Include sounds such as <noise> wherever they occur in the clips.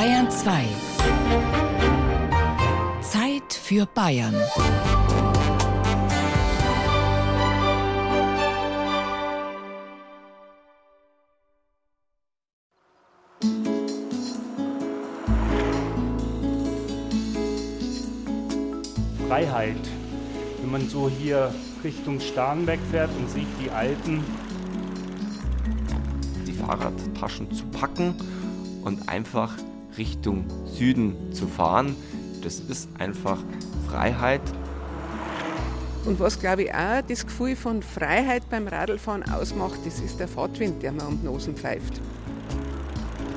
Bayern 2. Zeit für Bayern. Freiheit. Wenn man so hier Richtung Starnberg fährt und sieht die alten die Fahrradtaschen zu packen und einfach Richtung Süden zu fahren. Das ist einfach Freiheit. Und was, glaube ich, auch das Gefühl von Freiheit beim Radlfahren ausmacht, das ist der Fahrtwind, der mir um die Nosen pfeift.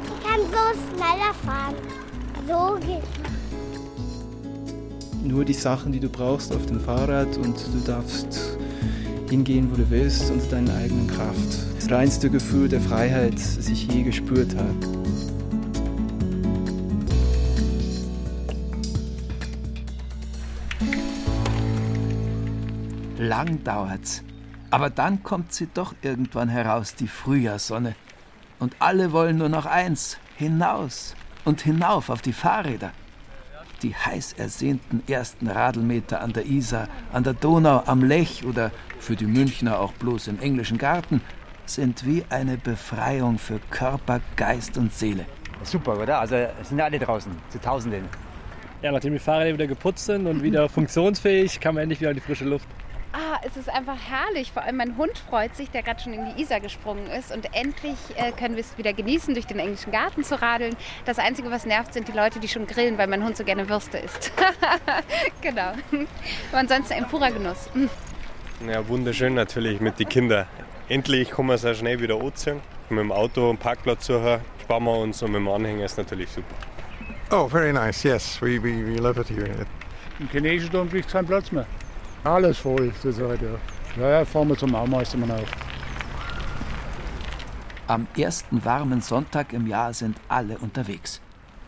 Ich kann so schneller fahren. So geht Nur die Sachen, die du brauchst auf dem Fahrrad und du darfst hingehen, wo du willst, unter deiner eigenen Kraft. Das reinste Gefühl der Freiheit, das ich je gespürt habe. Lang dauert's. Aber dann kommt sie doch irgendwann heraus, die Frühjahrssonne. Und alle wollen nur noch eins: hinaus und hinauf auf die Fahrräder. Die heiß ersehnten ersten Radlmeter an der Isar, an der Donau, am Lech oder für die Münchner auch bloß im englischen Garten sind wie eine Befreiung für Körper, Geist und Seele. Super, oder? Also es sind alle draußen, zu Tausenden. Ja, nachdem die Fahrräder wieder geputzt sind und wieder funktionsfähig, kann man endlich wieder in die frische Luft. Es ist einfach herrlich. Vor allem mein Hund freut sich, der gerade schon in die Isar gesprungen ist. Und endlich äh, können wir es wieder genießen, durch den englischen Garten zu radeln. Das Einzige, was nervt, sind die Leute, die schon grillen, weil mein Hund so gerne Würste isst. <laughs> genau. Aber ansonsten ein purer Genuss. Ja, wunderschön natürlich mit den Kindern. Endlich kommen wir sehr schnell wieder anziehen. Mit dem Auto einen Parkplatz suchen, sparen wir uns und mit dem Anhänger ist natürlich super. Oh, very nice. Yes, we, we, we love it here. Im chinesischen Dom kriegt keinen Platz mehr. Alles voll zurzeit, ja. Ja, ja, fahren wir zum Aumeistermann auf. Am ersten warmen Sonntag im Jahr sind alle unterwegs.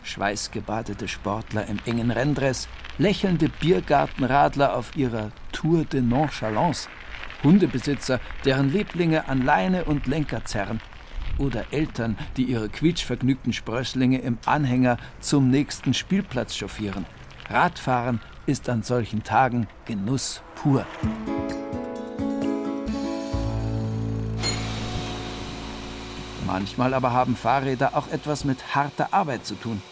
Schweißgebadete Sportler im engen Renndress, lächelnde Biergartenradler auf ihrer Tour de Nonchalance, Hundebesitzer, deren Lieblinge an Leine und Lenker zerren, oder Eltern, die ihre quietschvergnügten Sprösslinge im Anhänger zum nächsten Spielplatz chauffieren. Radfahren ist an solchen Tagen Genuss pur. Manchmal aber haben Fahrräder auch etwas mit harter Arbeit zu tun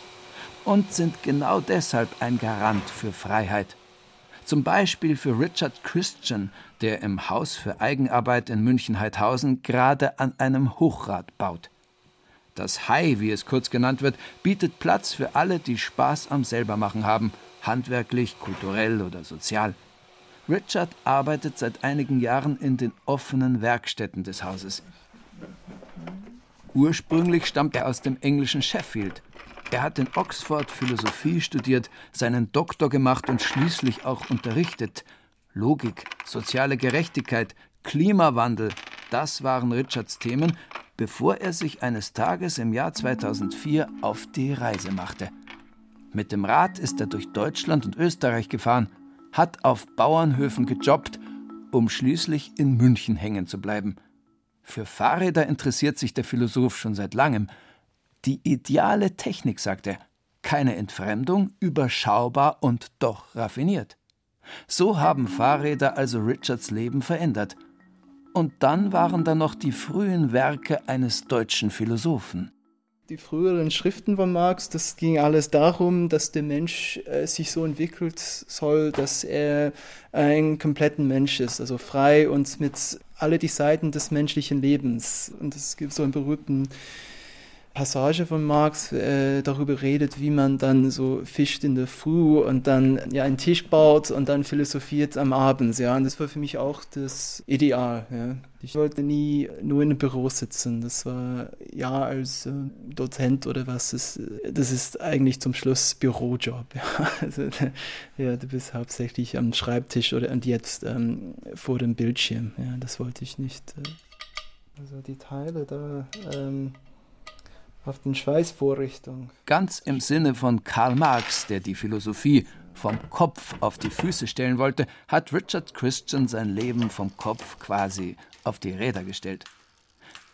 und sind genau deshalb ein Garant für Freiheit. Zum Beispiel für Richard Christian, der im Haus für Eigenarbeit in München-Heidhausen gerade an einem Hochrad baut. Das Hai, wie es kurz genannt wird, bietet Platz für alle, die Spaß am Selbermachen haben, handwerklich, kulturell oder sozial. Richard arbeitet seit einigen Jahren in den offenen Werkstätten des Hauses. Ursprünglich stammt er aus dem englischen Sheffield. Er hat in Oxford Philosophie studiert, seinen Doktor gemacht und schließlich auch unterrichtet. Logik, soziale Gerechtigkeit, Klimawandel, das waren Richards Themen, bevor er sich eines Tages im Jahr 2004 auf die Reise machte. Mit dem Rad ist er durch Deutschland und Österreich gefahren, hat auf Bauernhöfen gejobbt, um schließlich in München hängen zu bleiben. Für Fahrräder interessiert sich der Philosoph schon seit langem. Die ideale Technik, sagt er, keine Entfremdung, überschaubar und doch raffiniert. So haben Fahrräder also Richards Leben verändert. Und dann waren da noch die frühen Werke eines deutschen Philosophen. Die früheren Schriften von Marx, das ging alles darum, dass der Mensch äh, sich so entwickelt soll, dass er ein kompletten Mensch ist, also frei und mit alle die Seiten des menschlichen Lebens. Und es gibt so einen berühmten Passage von Marx äh, darüber redet, wie man dann so fischt in der Früh und dann ja einen Tisch baut und dann philosophiert am Abend. Ja, und das war für mich auch das Ideal. Ja. Ich wollte nie nur in einem Büro sitzen. Das war ja als äh, Dozent oder was. Das, das ist eigentlich zum Schluss Bürojob. Ja. <laughs> Also, ja, du bist hauptsächlich am Schreibtisch oder und jetzt ähm, vor dem Bildschirm. Ja, das wollte ich nicht. Äh. Also die Teile da. Ähm, auf den Schweißvorrichtung. Ganz im Sinne von Karl Marx, der die Philosophie vom Kopf auf die Füße stellen wollte, hat Richard Christian sein Leben vom Kopf quasi auf die Räder gestellt.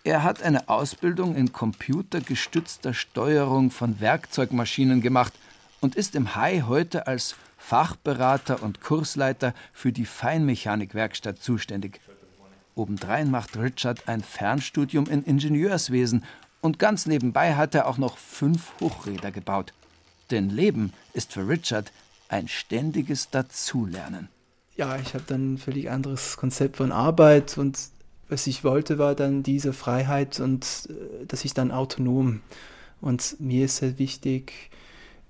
Er hat eine Ausbildung in computergestützter Steuerung von Werkzeugmaschinen gemacht und ist im Hai heute als Fachberater und Kursleiter für die Feinmechanikwerkstatt zuständig. Obendrein macht Richard ein Fernstudium in Ingenieurswesen und ganz nebenbei hat er auch noch fünf Hochräder gebaut. Denn Leben ist für Richard ein ständiges Dazulernen. Ja, ich habe dann ein völlig anderes Konzept von Arbeit und was ich wollte, war dann diese Freiheit und äh, dass ich dann autonom. Und mir ist sehr wichtig,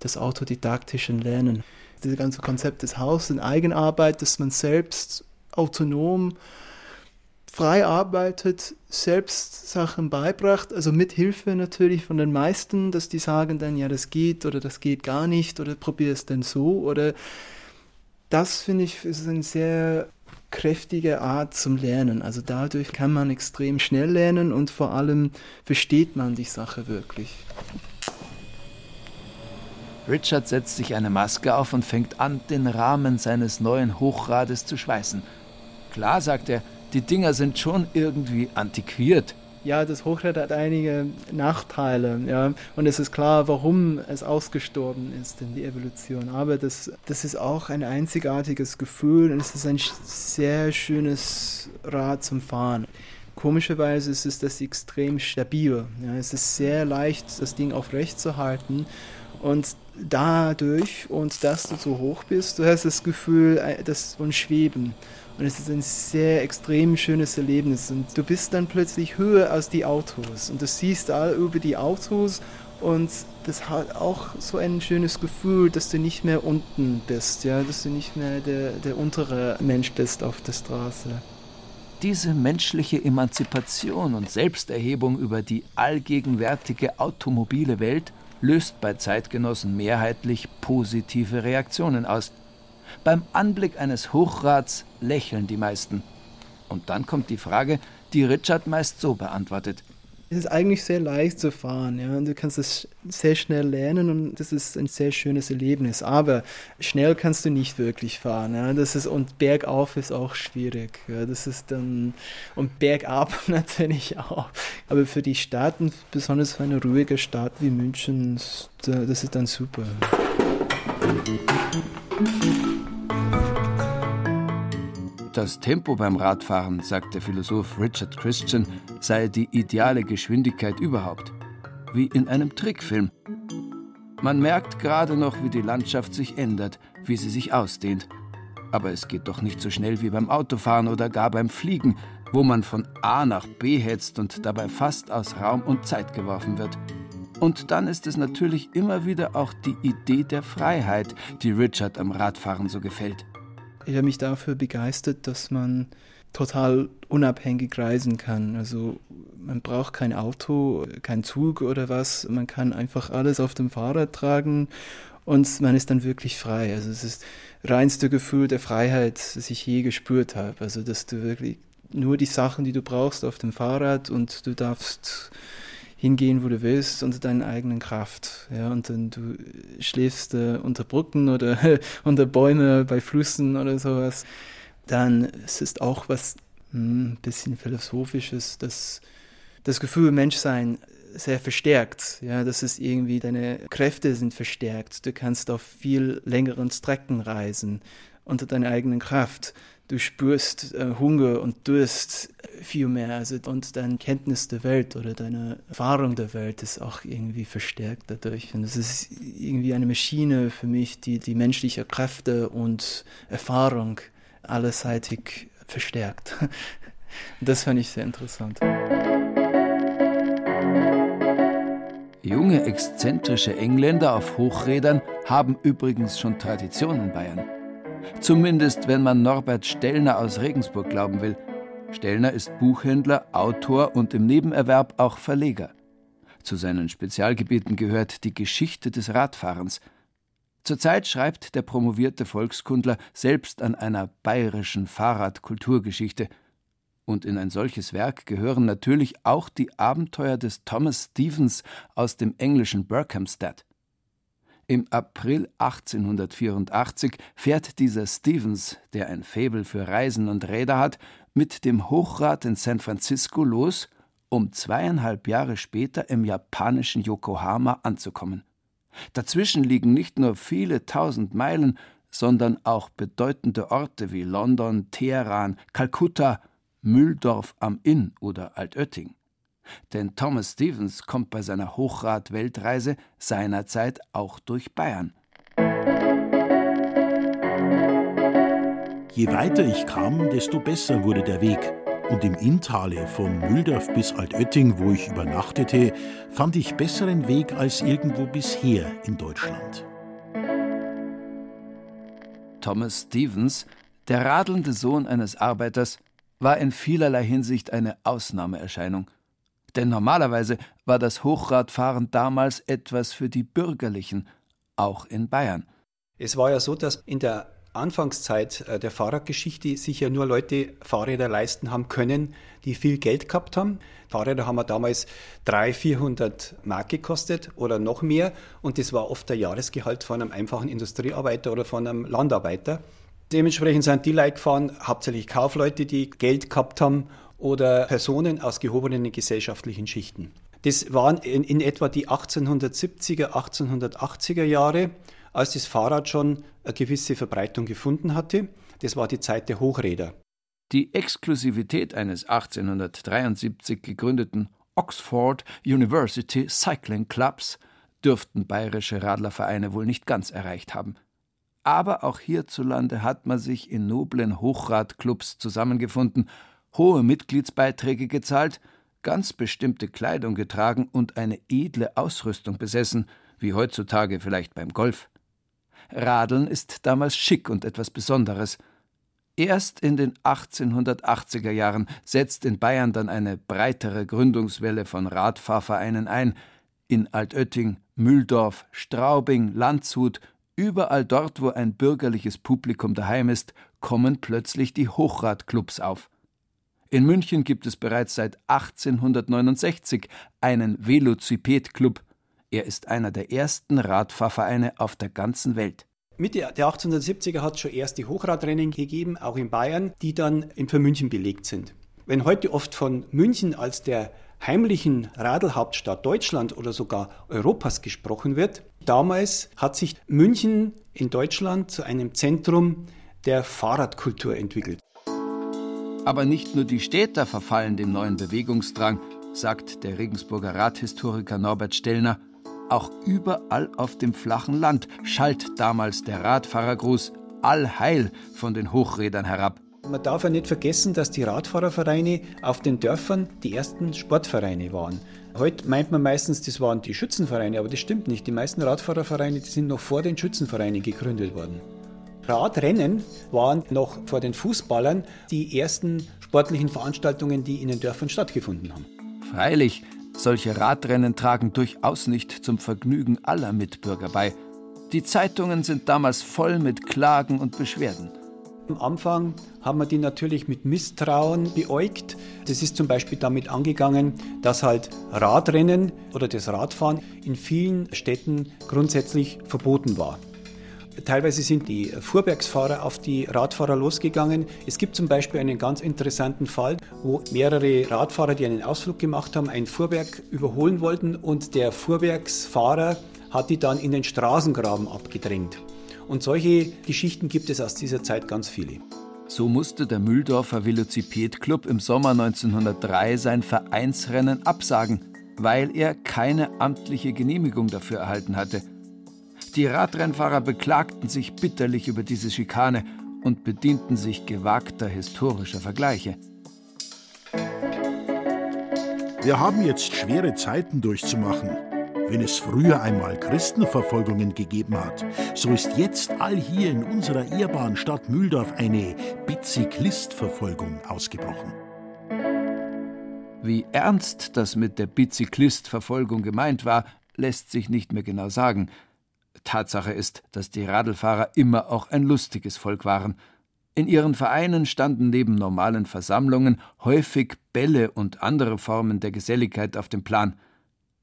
das autodidaktische Lernen. Dieses ganze Konzept des Hauses in Eigenarbeit, dass man selbst autonom frei arbeitet, selbst Sachen beibracht, also mit Hilfe natürlich von den meisten, dass die sagen dann, ja, das geht oder das geht gar nicht oder probier es denn so oder das finde ich ist eine sehr kräftige Art zum Lernen. Also dadurch kann man extrem schnell lernen und vor allem versteht man die Sache wirklich. Richard setzt sich eine Maske auf und fängt an, den Rahmen seines neuen Hochrades zu schweißen. Klar, sagt er, die Dinger sind schon irgendwie antiquiert. Ja, das Hochrad hat einige Nachteile, ja. Und es ist klar, warum es ausgestorben ist in die Evolution. Aber das, das ist auch ein einzigartiges Gefühl und es ist ein sehr schönes Rad zum Fahren. Komischerweise ist es das extrem stabil. Ja. Es ist sehr leicht, das Ding aufrecht zu halten. Und dadurch, und dass du so hoch bist, du hast das Gefühl, äh, das von Schweben. Und es ist ein sehr extrem schönes Erlebnis. Und du bist dann plötzlich höher als die Autos. Und du siehst all über die Autos. Und das hat auch so ein schönes Gefühl, dass du nicht mehr unten bist, ja, dass du nicht mehr der, der untere Mensch bist auf der Straße. Diese menschliche Emanzipation und Selbsterhebung über die allgegenwärtige automobile Welt löst bei Zeitgenossen mehrheitlich positive Reaktionen aus. Beim Anblick eines Hochrads lächeln die meisten. Und dann kommt die Frage, die Richard meist so beantwortet. Es ist eigentlich sehr leicht zu fahren, ja. Und du kannst es sehr schnell lernen und das ist ein sehr schönes Erlebnis. Aber schnell kannst du nicht wirklich fahren, ja. Das ist und bergauf ist auch schwierig. Ja. Das ist dann und bergab <laughs> natürlich auch. Aber für die Staaten, besonders für eine ruhige Stadt wie München, das ist dann super. Das Tempo beim Radfahren, sagt der Philosoph Richard Christian, sei die ideale Geschwindigkeit überhaupt. Wie in einem Trickfilm. Man merkt gerade noch, wie die Landschaft sich ändert, wie sie sich ausdehnt. Aber es geht doch nicht so schnell wie beim Autofahren oder gar beim Fliegen, wo man von A nach B hetzt und dabei fast aus Raum und Zeit geworfen wird. Und dann ist es natürlich immer wieder auch die Idee der Freiheit, die Richard am Radfahren so gefällt. Ich habe mich dafür begeistert, dass man total unabhängig reisen kann. Also man braucht kein Auto, kein Zug oder was. Man kann einfach alles auf dem Fahrrad tragen und man ist dann wirklich frei. Also es ist das reinste Gefühl der Freiheit, das ich je gespürt habe. Also dass du wirklich nur die Sachen, die du brauchst auf dem Fahrrad und du darfst hingehen, wo du willst, unter deiner eigenen Kraft. Ja, und dann du schläfst äh, unter Brücken oder <laughs> unter Bäume bei Flüssen oder sowas. Dann es ist auch was ein hm, bisschen philosophisches, dass das Gefühl Menschsein sehr verstärkt. Ja, das ist irgendwie deine Kräfte sind verstärkt. Du kannst auf viel längeren Strecken reisen unter deiner eigenen Kraft du spürst äh, Hunger und Durst viel mehr. Also, und deine Kenntnis der Welt oder deine Erfahrung der Welt ist auch irgendwie verstärkt dadurch. Und es ist irgendwie eine Maschine für mich, die die menschliche Kräfte und Erfahrung allerseitig verstärkt. <laughs> Das fand ich sehr interessant. Junge, exzentrische Engländer auf Hochrädern haben übrigens schon Tradition in Bayern. Zumindest wenn man Norbert Stellner aus Regensburg glauben will. Stellner ist Buchhändler, Autor und im Nebenerwerb auch Verleger. Zu seinen Spezialgebieten gehört die Geschichte des Radfahrens. Zurzeit schreibt der promovierte Volkskundler selbst an einer bayerischen Fahrradkulturgeschichte. Und in ein solches Werk gehören natürlich auch die Abenteuer des Thomas Stevens aus dem englischen Berkhamsted. Im April 1884 fährt dieser Stevens, der ein Faible für Reisen und Räder hat, mit dem Hochrad in San Francisco los um zweieinhalb Jahre später im japanischen Yokohama anzukommen. Dazwischen liegen nicht nur viele tausend Meilen, sondern auch bedeutende Orte wie London, Teheran, Kalkutta, Mühldorf am Inn oder Altötting. Denn Thomas Stevens kommt bei seiner Hochrad-Weltreise seinerzeit auch durch Bayern. Je weiter ich kam, desto besser wurde der Weg. Und im Inntale von Mühldorf bis Altötting, wo ich übernachtete, fand ich besseren Weg als irgendwo bisher in Deutschland. Thomas Stevens, der radelnde Sohn eines Arbeiters, war in vielerlei Hinsicht eine Ausnahmeerscheinung. Denn normalerweise war das Hochradfahren damals etwas für die Bürgerlichen, auch in Bayern. Es war ja so, dass in der Anfangszeit äh, der Fahrradgeschichte sich ja nur Leute Fahrräder leisten haben können, die viel Geld gehabt haben. Fahrräder haben wir damals 300, 400 Mark gekostet oder noch mehr und das war oft der Jahresgehalt von einem einfachen Industriearbeiter oder von einem Landarbeiter. Dementsprechend sind die Leute gefahren, hauptsächlich Kaufleute, die Geld gehabt haben oder Personen aus gehobenen gesellschaftlichen Schichten. Das waren in, in etwa die 1870er, 1880er Jahre, als das Fahrrad schon eine gewisse Verbreitung gefunden hatte. Das war die Zeit der Hochräder. Die Exklusivität eines 1873 gegründeten Oxford University Cycling Clubs dürften bayerische Radlervereine wohl nicht ganz erreicht haben. Aber auch hierzulande hat man sich in noblen Hochradclubs zusammengefunden, hohe Mitgliedsbeiträge gezahlt, ganz bestimmte Kleidung getragen und eine edle Ausrüstung besessen, wie heutzutage vielleicht beim Golf. Radeln ist damals schick und etwas Besonderes. Erst in den 1880er Jahren setzt in Bayern dann eine breitere Gründungswelle von Radfahrvereinen ein. In Altötting, Mühldorf, Straubing, Landshut, überall dort, wo ein bürgerliches Publikum daheim ist, kommen plötzlich die Hochradclubs auf. In München gibt es bereits seit 1869 einen Velociped-Club. Er ist einer der ersten Radfahrvereine auf der ganzen Welt. Mitte der 1870er hat es schon erste Hochradrennen gegeben, auch in Bayern, die dann für München belegt sind. Wenn heute oft von München als der heimlichen Radelhauptstadt Deutschland oder sogar Europas gesprochen wird, damals hat sich München in Deutschland zu einem Zentrum der Fahrradkultur entwickelt. Aber nicht nur die Städter verfallen dem neuen Bewegungsdrang, sagt der Regensburger Radhistoriker Norbert Stellner. Auch überall auf dem flachen Land schallt damals der Radfahrergruß Allheil von den Hochrädern herab. Man darf ja nicht vergessen, dass die Radfahrervereine auf den Dörfern die ersten Sportvereine waren. Heute meint man meistens, das waren die Schützenvereine, aber das stimmt nicht. Die meisten Radfahrervereine die sind noch vor den Schützenvereinen gegründet worden. Radrennen waren noch vor den Fußballern die ersten sportlichen Veranstaltungen, die in den Dörfern stattgefunden haben. Freilich, solche Radrennen tragen durchaus nicht zum Vergnügen aller Mitbürger bei. Die Zeitungen sind damals voll mit Klagen und Beschwerden. Am Anfang haben wir die natürlich mit Misstrauen beäugt. Das ist zum Beispiel damit angegangen, dass halt Radrennen oder das Radfahren in vielen Städten grundsätzlich verboten war. Teilweise sind die Fuhrwerksfahrer auf die Radfahrer losgegangen. Es gibt zum Beispiel einen ganz interessanten Fall, wo mehrere Radfahrer, die einen Ausflug gemacht haben, ein Fuhrwerk überholen wollten und der Fuhrwerksfahrer hat die dann in den Straßengraben abgedrängt. Und solche Geschichten gibt es aus dieser Zeit ganz viele. So musste der Mühldorfer Velociped-Club im Sommer 1903 sein Vereinsrennen absagen, weil er keine amtliche Genehmigung dafür erhalten hatte – die Radrennfahrer beklagten sich bitterlich über diese Schikane und bedienten sich gewagter historischer Vergleiche. Wir haben jetzt schwere Zeiten durchzumachen. Wenn es früher einmal Christenverfolgungen gegeben hat, so ist jetzt all hier in unserer ehrbaren Stadt Mühldorf eine Bizyklistverfolgung ausgebrochen. Wie ernst das mit der Bizyklistverfolgung gemeint war, lässt sich nicht mehr genau sagen. Tatsache ist, dass die Radlfahrer immer auch ein lustiges Volk waren. In ihren Vereinen standen neben normalen Versammlungen häufig Bälle und andere Formen der Geselligkeit auf dem Plan.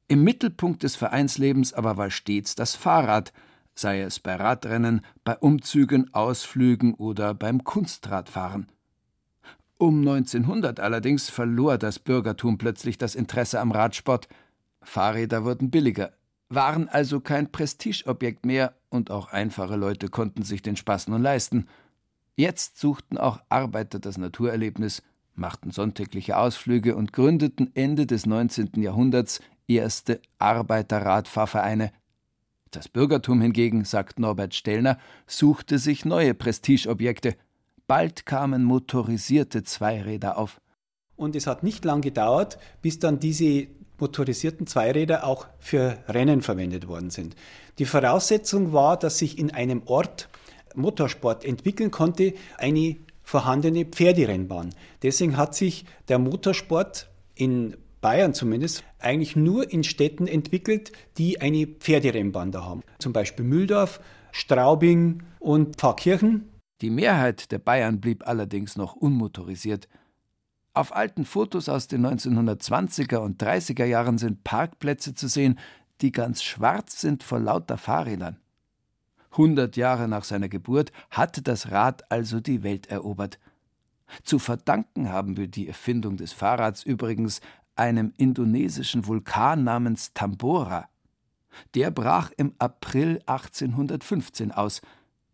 Im Mittelpunkt des Vereinslebens aber war stets das Fahrrad, sei es bei Radrennen, bei Umzügen, Ausflügen oder beim Kunstradfahren. Um 1900 allerdings verlor das Bürgertum plötzlich das Interesse am Radsport. Fahrräder wurden billiger, waren also kein Prestigeobjekt mehr und auch einfache Leute konnten sich den Spaß nun leisten. Jetzt suchten auch Arbeiter das Naturerlebnis, machten sonntägliche Ausflüge und gründeten Ende des 19. Jahrhunderts erste Arbeiterradfahrvereine. Das Bürgertum hingegen, sagt Norbert Stellner, suchte sich neue Prestigeobjekte. Bald kamen motorisierte Zweiräder auf. Und es hat nicht lang gedauert, bis dann diese motorisierten Zweiräder auch für Rennen verwendet worden sind. Die Voraussetzung war, dass sich in einem Ort Motorsport entwickeln konnte, eine vorhandene Pferderennbahn. Deswegen hat sich der Motorsport in Bayern zumindest eigentlich nur in Städten entwickelt, die eine Pferderennbahn da haben. Zum Beispiel Mühldorf, Straubing und Pfarrkirchen. Die Mehrheit der Bayern blieb allerdings noch unmotorisiert. Auf alten Fotos aus den 1920er und 30er Jahren sind Parkplätze zu sehen, die ganz schwarz sind vor lauter Fahrrädern. Hundert Jahre nach seiner Geburt hatte das Rad also die Welt erobert. Zu verdanken haben wir die Erfindung des Fahrrads übrigens einem indonesischen Vulkan namens Tambora. Der brach im April 1815 aus.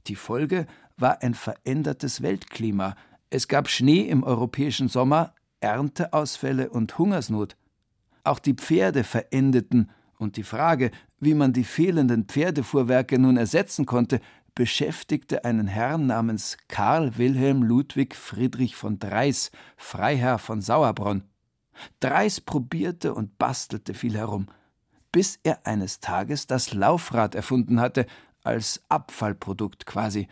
Die Folge war ein verändertes Weltklima, es gab Schnee im europäischen Sommer, Ernteausfälle und Hungersnot. Auch die Pferde verendeten, und die Frage, wie man die fehlenden Pferdefuhrwerke nun ersetzen konnte, beschäftigte einen Herrn namens Karl Wilhelm Ludwig Friedrich von Dreis, Freiherr von Sauerbronn. Dreis probierte und bastelte viel herum, bis er eines Tages das Laufrad erfunden hatte, als Abfallprodukt quasi,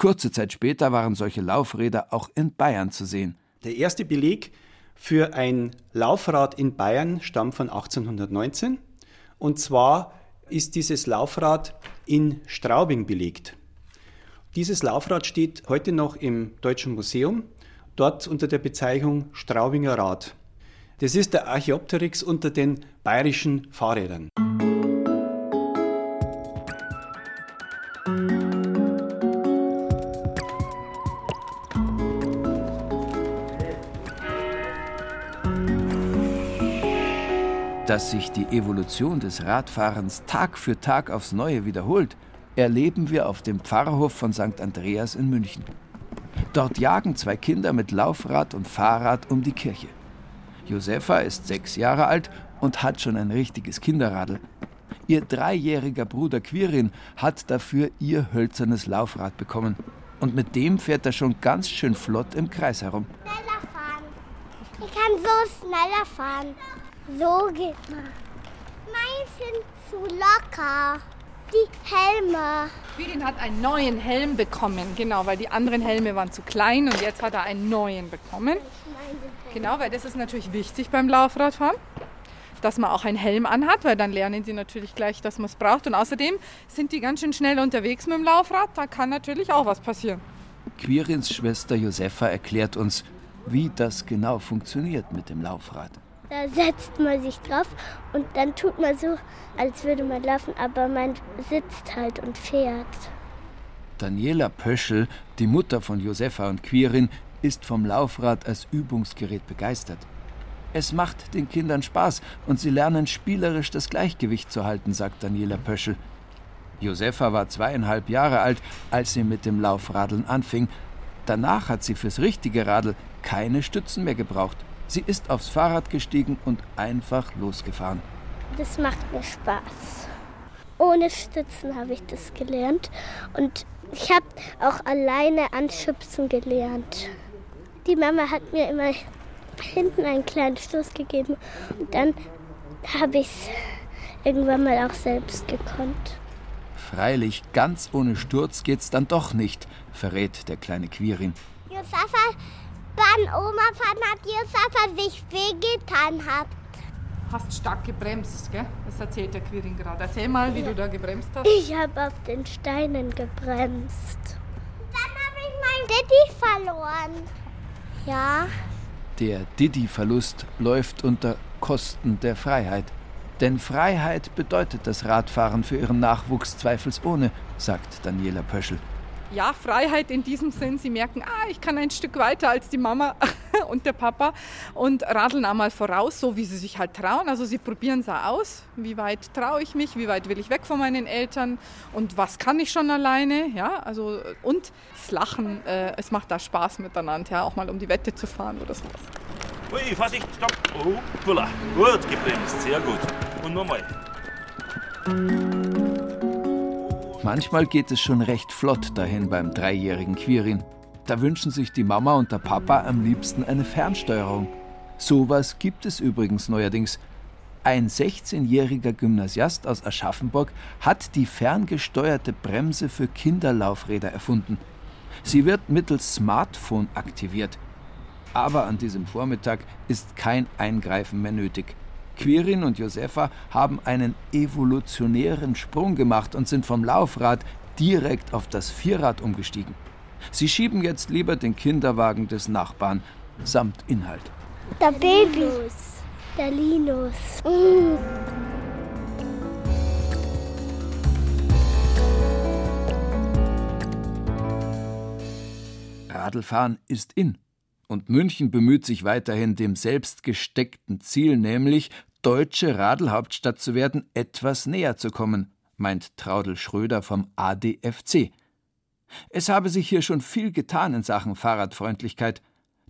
Kurze Zeit später waren solche Laufräder auch in Bayern zu sehen. Der erste Beleg für ein Laufrad in Bayern stammt von 1819. Und zwar ist dieses Laufrad in Straubing belegt. Dieses Laufrad steht heute noch im Deutschen Museum, dort unter der Bezeichnung Straubinger Rad. Das ist der Archaeopteryx unter den bayerischen Fahrrädern. Dass sich die Evolution des Radfahrens Tag für Tag aufs Neue wiederholt, erleben wir auf dem Pfarrhof von St. Andreas in München. Dort jagen zwei Kinder mit Laufrad und Fahrrad um die Kirche. Josefa ist sechs Jahre alt und hat schon ein richtiges Kinderradl. Ihr dreijähriger Bruder Quirin hat dafür ihr hölzernes Laufrad bekommen. Und mit dem fährt er schon ganz schön flott im Kreis herum. Schneller fahren. Ich kann so schneller fahren. So geht man. Meins sind zu locker. Die Helme. Quirin hat einen neuen Helm bekommen, genau, weil die anderen Helme waren zu klein und jetzt hat er einen neuen bekommen. Genau, weil das ist natürlich wichtig beim Laufradfahren, dass man auch einen Helm anhat, weil dann lernen sie natürlich gleich, dass man es braucht. Und außerdem sind die ganz schön schnell unterwegs mit dem Laufrad, da kann natürlich auch was passieren. Quirins Schwester Josefa erklärt uns, wie das genau funktioniert mit dem Laufrad. Da setzt man sich drauf und dann tut man so, als würde man laufen, aber man sitzt halt und fährt. Daniela Pöschel, die Mutter von Josefa und Quirin, ist vom Laufrad als Übungsgerät begeistert. Es macht den Kindern Spaß und sie lernen spielerisch das Gleichgewicht zu halten, sagt Daniela Pöschel. Josefa war zweieinhalb Jahre alt, als sie mit dem Laufradeln anfing. Danach hat sie fürs richtige Radl keine Stützen mehr gebraucht. Sie ist aufs Fahrrad gestiegen und einfach losgefahren. Das macht mir Spaß. Ohne Stützen habe ich das gelernt. Und ich habe auch alleine anschubsen gelernt. Die Mama hat mir immer hinten einen kleinen Stoß gegeben und dann habe ich es irgendwann mal auch selbst gekonnt. Freilich, ganz ohne Sturz geht's dann doch nicht, verrät der kleine Quirin. Josefa, beim Oma-Fahren hat Josefa sich wehgetan hat. Hast stark gebremst, gell? Das erzählt der Quirin gerade. Erzähl mal, wie Ja. du da gebremst hast. Ich habe auf den Steinen gebremst. Dann habe ich mein Daddy verloren. Ja, Der Didi-Verlust läuft unter Kosten der Freiheit. Denn Freiheit bedeutet das Radfahren für ihren Nachwuchs zweifelsohne, sagt Daniela Pöschel. Ja, Freiheit in diesem Sinn. Sie merken, ah, ich kann ein Stück weiter als die Mama. <laughs> und der Papa und radeln einmal voraus, so wie sie sich halt trauen. Also sie probieren es aus, wie weit traue ich mich, wie weit will ich weg von meinen Eltern und was kann ich schon alleine, ja, also und das Lachen, äh, es macht da Spaß miteinander, ja, auch mal um die Wette zu fahren oder sowas. Ui, Vorsicht, stopp. Oh. Gut gebremst, sehr gut. Und nochmal. Manchmal geht es schon recht flott dahin beim dreijährigen Quirin. Da wünschen sich die Mama und der Papa am liebsten eine Fernsteuerung. Sowas gibt es übrigens neuerdings. Ein 16-jähriger Gymnasiast aus Aschaffenburg hat die ferngesteuerte Bremse für Kinderlaufräder erfunden. Sie wird mittels Smartphone aktiviert. Aber an diesem Vormittag ist kein Eingreifen mehr nötig. Quirin und Josefa haben einen evolutionären Sprung gemacht und sind vom Laufrad direkt auf das Vierrad umgestiegen. Sie schieben jetzt lieber den Kinderwagen des Nachbarn samt Inhalt. Der Baby. Der Linus. Mm. Radlfahren ist in. Und München bemüht sich weiterhin dem selbst gesteckten Ziel, nämlich deutsche Radlhauptstadt zu werden, etwas näher zu kommen, meint Traudel Schröder vom ADFC. Es habe sich hier schon viel getan in Sachen Fahrradfreundlichkeit.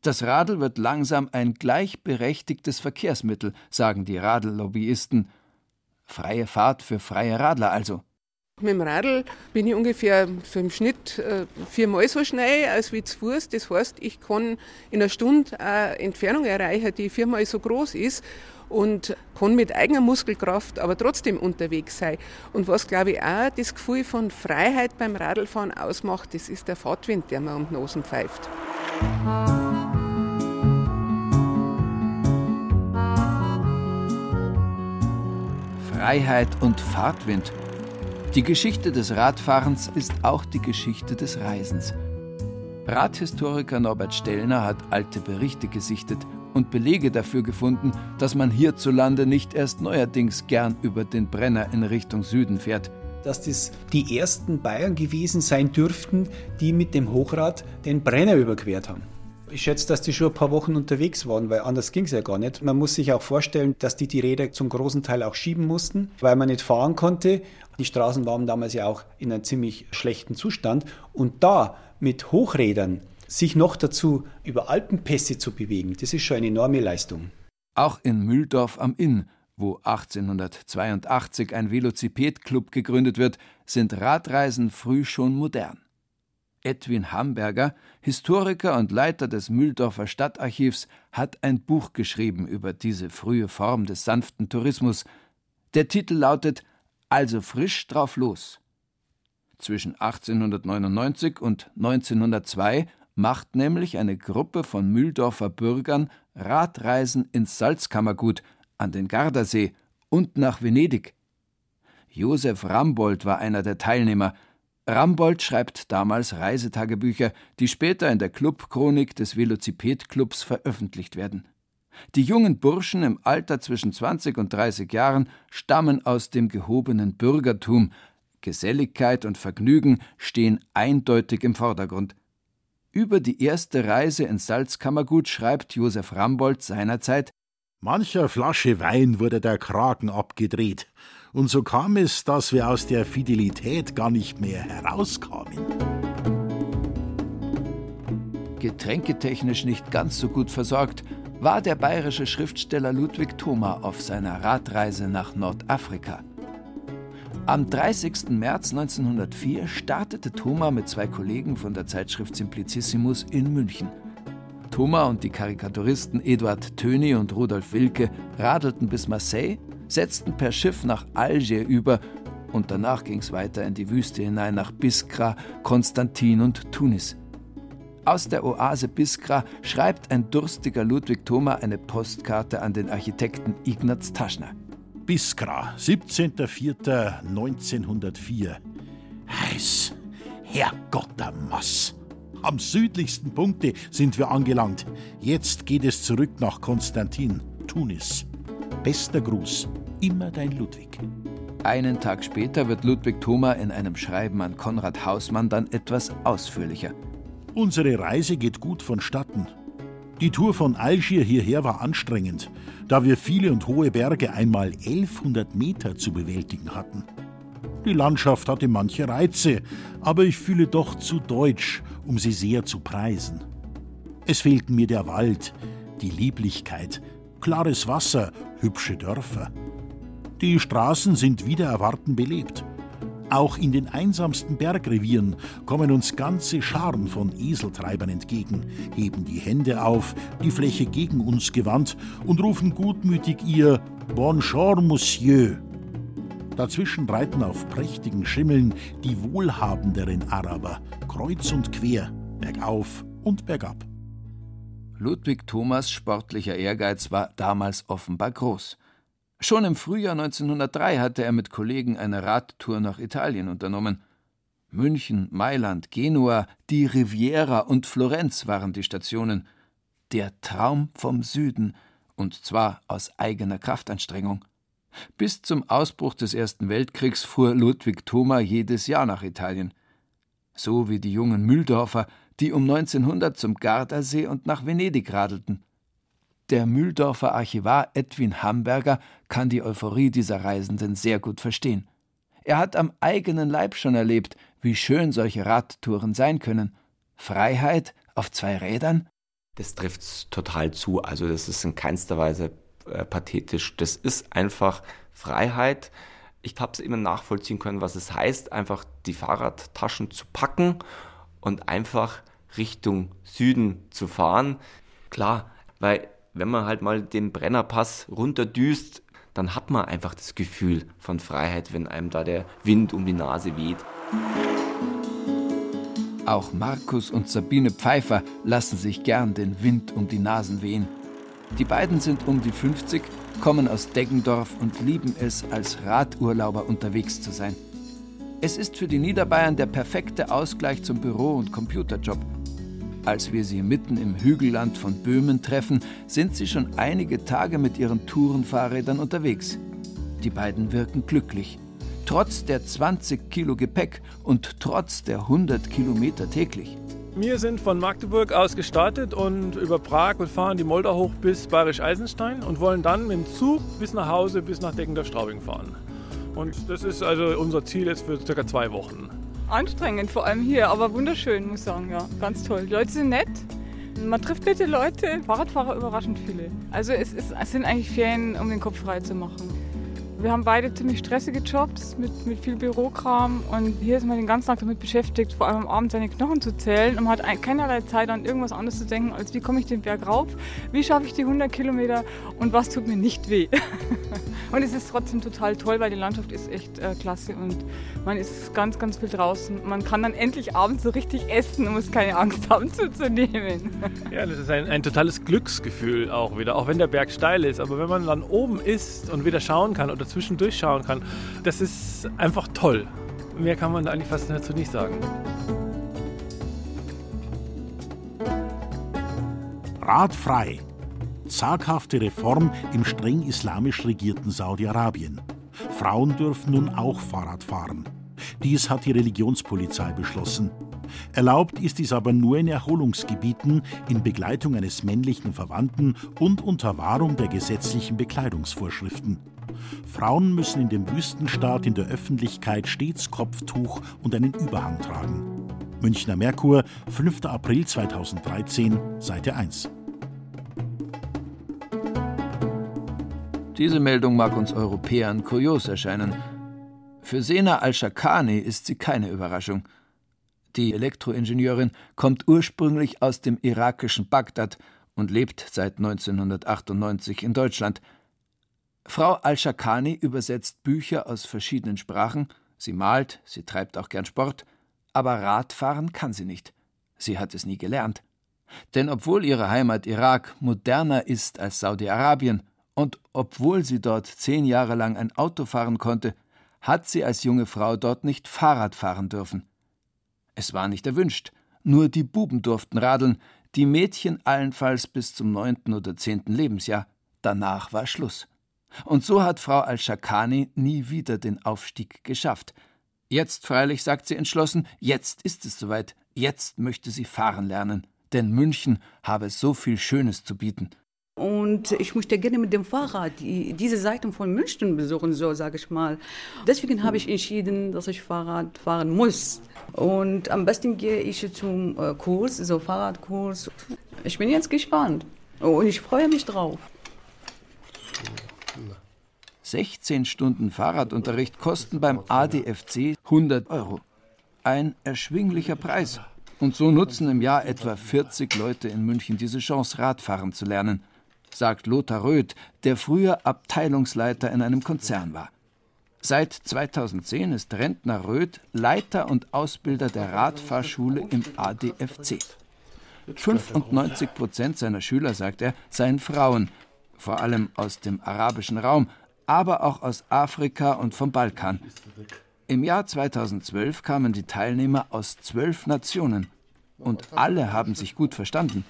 Das Radl wird langsam ein gleichberechtigtes Verkehrsmittel, sagen die Radellobbyisten. Freie Fahrt für freie Radler also. Mit dem Radl bin ich ungefähr so im Schnitt äh, viermal so schnell als wie zu Fuß. Das heißt, ich kann in einer Stunde eine Entfernung erreichen, die viermal so groß ist und kann mit eigener Muskelkraft aber trotzdem unterwegs sein. Und was, glaube ich, auch das Gefühl von Freiheit beim Radlfahren ausmacht, das ist der Fahrtwind, der mir um die Nosen pfeift. Freiheit und Fahrtwind – die Geschichte des Radfahrens ist auch die Geschichte des Reisens. Radhistoriker Norbert Stellner hat alte Berichte gesichtet und Belege dafür gefunden, dass man hierzulande nicht erst neuerdings gern über den Brenner in Richtung Süden fährt. Dass das die ersten Bayern gewesen sein dürften, die mit dem Hochrad den Brenner überquert haben. Ich schätze, dass die schon ein paar Wochen unterwegs waren, weil anders ging es ja gar nicht. Man muss sich auch vorstellen, dass die die Räder zum großen Teil auch schieben mussten, weil man nicht fahren konnte. Die Straßen waren damals ja auch in einem ziemlich schlechten Zustand. Und da mit Hochrädern sich noch dazu über Alpenpässe zu bewegen, das ist schon eine enorme Leistung. Auch in Mühldorf am Inn, wo 1882 ein Velociped-Club gegründet wird, sind Radreisen früh schon modern. Edwin Hamberger, Historiker und Leiter des Mühldorfer Stadtarchivs, hat ein Buch geschrieben über diese frühe Form des sanften Tourismus. Der Titel lautet Also frisch drauf los. Zwischen 1899 und 1902 macht nämlich eine Gruppe von Mühldorfer Bürgern Radreisen ins Salzkammergut, an den Gardasee und nach Venedig. Josef Rambold war einer der Teilnehmer, Rambold schreibt damals Reisetagebücher, die später in der Clubchronik des Velociped-Clubs veröffentlicht werden. Die jungen Burschen im Alter zwischen 20 und 30 Jahren stammen aus dem gehobenen Bürgertum. Geselligkeit und Vergnügen stehen eindeutig im Vordergrund. Über die erste Reise ins Salzkammergut schreibt Josef Rambold seinerzeit: Mancher Flasche Wein wurde der Kragen abgedreht. Und so kam es, dass wir aus der Fidelität gar nicht mehr herauskamen. Getränketechnisch nicht ganz so gut versorgt, war der bayerische Schriftsteller Ludwig Thoma auf seiner Radreise nach Nordafrika. Am 30. März 1904 startete Thoma mit zwei Kollegen von der Zeitschrift Simplicissimus in München. Thoma und die Karikaturisten Eduard Töni und Rudolf Wilke radelten bis Marseille setzten per Schiff nach Alger über und danach ging es weiter in die Wüste hinein nach Biskra, Konstantin und Tunis. Aus der Oase Biskra schreibt ein durstiger Ludwig Thoma eine Postkarte an den Architekten Ignaz Taschner. Biskra, 17.04.1904. Heiß, Herrgott der Mass. Am südlichsten Punkte sind wir angelangt. Jetzt geht es zurück nach Konstantin, Tunis. Bester Gruß, immer dein Ludwig. Einen Tag später wird Ludwig Thoma in einem Schreiben an Konrad Hausmann dann etwas ausführlicher. Unsere Reise geht gut vonstatten. Die Tour von Algier hierher war anstrengend, da wir viele und hohe Berge einmal 1100 Meter zu bewältigen hatten. Die Landschaft hatte manche Reize, aber ich fühle doch zu deutsch, um sie sehr zu preisen. Es fehlten mir der Wald, die Lieblichkeit, klares Wasser, hübsche Dörfer. Die Straßen sind wieder erwarten belebt. Auch in den einsamsten Bergrevieren kommen uns ganze Scharen von Eseltreibern entgegen, heben die Hände auf, die Fläche gegen uns gewandt und rufen gutmütig ihr Bonjour, Monsieur. Dazwischen reiten auf prächtigen Schimmeln die wohlhabenderen Araber, kreuz und quer, bergauf und bergab. Ludwig Thomas sportlicher Ehrgeiz war damals offenbar groß. Schon im Frühjahr 1903 hatte er mit Kollegen eine Radtour nach Italien unternommen. München, Mailand, Genua, die Riviera und Florenz waren die Stationen. Der Traum vom Süden, und zwar aus eigener Kraftanstrengung. Bis zum Ausbruch des Ersten Weltkriegs fuhr Ludwig Thoma jedes Jahr nach Italien. So wie die jungen Mühldorfer, die um 1900 zum Gardasee und nach Venedig radelten. Der Mühldorfer Archivar Edwin Hamburger kann die Euphorie dieser Reisenden sehr gut verstehen. Er hat am eigenen Leib schon erlebt, wie schön solche Radtouren sein können. Freiheit auf zwei Rädern? Das trifft total zu. Also, das ist in keinster Weise äh, pathetisch. Das ist einfach Freiheit. Ich habe es immer nachvollziehen können, was es heißt, einfach die Fahrradtaschen zu packen und einfach Richtung Süden zu fahren. Klar, weil wenn man halt mal den Brennerpass runterdüst, dann hat man einfach das Gefühl von Freiheit, wenn einem da der Wind um die Nase weht. Auch Markus und Sabine Pfeiffer lassen sich gern den Wind um die Nasen wehen. Die beiden sind um die 50, kommen aus Deggendorf und lieben es, als Radurlauber unterwegs zu sein. Es ist für die Niederbayern der perfekte Ausgleich zum Büro- und Computerjob. Als wir sie mitten im Hügelland von Böhmen treffen, sind sie schon einige Tage mit ihren Tourenfahrrädern unterwegs. Die beiden wirken glücklich. Trotz der 20 Kilo Gepäck und trotz der 100 Kilometer täglich. Wir sind von Magdeburg aus gestartet und über Prag und fahren die Moldau hoch bis Bayerisch-Eisenstein und wollen dann mit dem Zug bis nach Hause, bis nach Deckendorf-Straubing fahren. Und das ist also unser Ziel jetzt für circa zwei Wochen anstrengend, vor allem hier, aber wunderschön, muss ich sagen, ja. Ganz toll. Die Leute sind nett. Man trifft nette Leute, Fahrradfahrer überraschend viele. Also es, ist, es sind eigentlich Ferien, um den Kopf frei zu machen. Wir haben beide ziemlich stressige Jobs mit, mit viel Bürokram und hier ist man den ganzen Tag damit beschäftigt, vor allem am Abend seine Knochen zu zählen und man hat keinerlei Zeit an irgendwas anderes zu denken, als wie komme ich den Berg rauf, wie schaffe ich die 100 Kilometer und was tut mir nicht weh. <laughs> und es ist trotzdem total toll, weil die Landschaft ist echt äh, klasse und man ist ganz, ganz viel draußen. Man kann dann endlich abends so richtig essen und muss keine Angst haben zuzunehmen. <laughs> ja, das ist ein, ein totales Glücksgefühl auch wieder, auch wenn der Berg steil ist. Aber wenn man dann oben ist und wieder schauen kann oder zwischendurch schauen kann. Das ist einfach toll. Mehr kann man da eigentlich fast dazu nicht sagen. Radfrei. Zaghafte Reform im streng islamisch regierten Saudi-Arabien. Frauen dürfen nun auch Fahrrad fahren. Dies hat die Religionspolizei beschlossen. Erlaubt ist dies aber nur in Erholungsgebieten in Begleitung eines männlichen Verwandten und unter Wahrung der gesetzlichen Bekleidungsvorschriften. Frauen müssen in dem Wüstenstaat in der Öffentlichkeit stets Kopftuch und einen Überhang tragen. Münchner Merkur, 5. April 2013, Seite 1. Diese Meldung mag uns Europäern kurios erscheinen. Für Sena al-Shakani ist sie keine Überraschung. Die Elektroingenieurin kommt ursprünglich aus dem irakischen Bagdad und lebt seit 1998 in Deutschland – Frau Al-Shakani übersetzt Bücher aus verschiedenen Sprachen, sie malt, sie treibt auch gern Sport, aber Radfahren kann sie nicht. Sie hat es nie gelernt. Denn obwohl ihre Heimat Irak moderner ist als Saudi-Arabien und obwohl sie dort zehn Jahre lang ein Auto fahren konnte, hat sie als junge Frau dort nicht Fahrrad fahren dürfen. Es war nicht erwünscht, nur die Buben durften radeln, die Mädchen allenfalls bis zum neunten oder zehnten Lebensjahr. Danach war Schluss. Und so hat Frau Al-Shakani nie wieder den Aufstieg geschafft. Jetzt freilich, sagt sie entschlossen, jetzt ist es soweit, jetzt möchte sie fahren lernen. Denn München habe so viel Schönes zu bieten. Und ich möchte gerne mit dem Fahrrad die, diese Seite von München besuchen, so sage ich mal. Deswegen habe ich entschieden, dass ich Fahrrad fahren muss. Und am besten gehe ich zum äh, Kurs, so Fahrradkurs. Ich bin jetzt gespannt und ich freue mich drauf. 16 Stunden Fahrradunterricht kosten beim ADFC 100 Euro. Ein erschwinglicher Preis. Und so nutzen im Jahr etwa 40 Leute in München diese Chance, Radfahren zu lernen sagt Lothar Röth, der früher Abteilungsleiter in einem Konzern war. Seit 2010 ist Rentner Röth Leiter und Ausbilder der Radfahrschule im ADFC. 95 Prozent seiner Schüler, sagt er, seien Frauen, vor allem aus dem arabischen Raum, aber auch aus Afrika und vom Balkan. Im Jahr 2012 kamen die Teilnehmer aus zwölf Nationen und alle haben sich gut verstanden.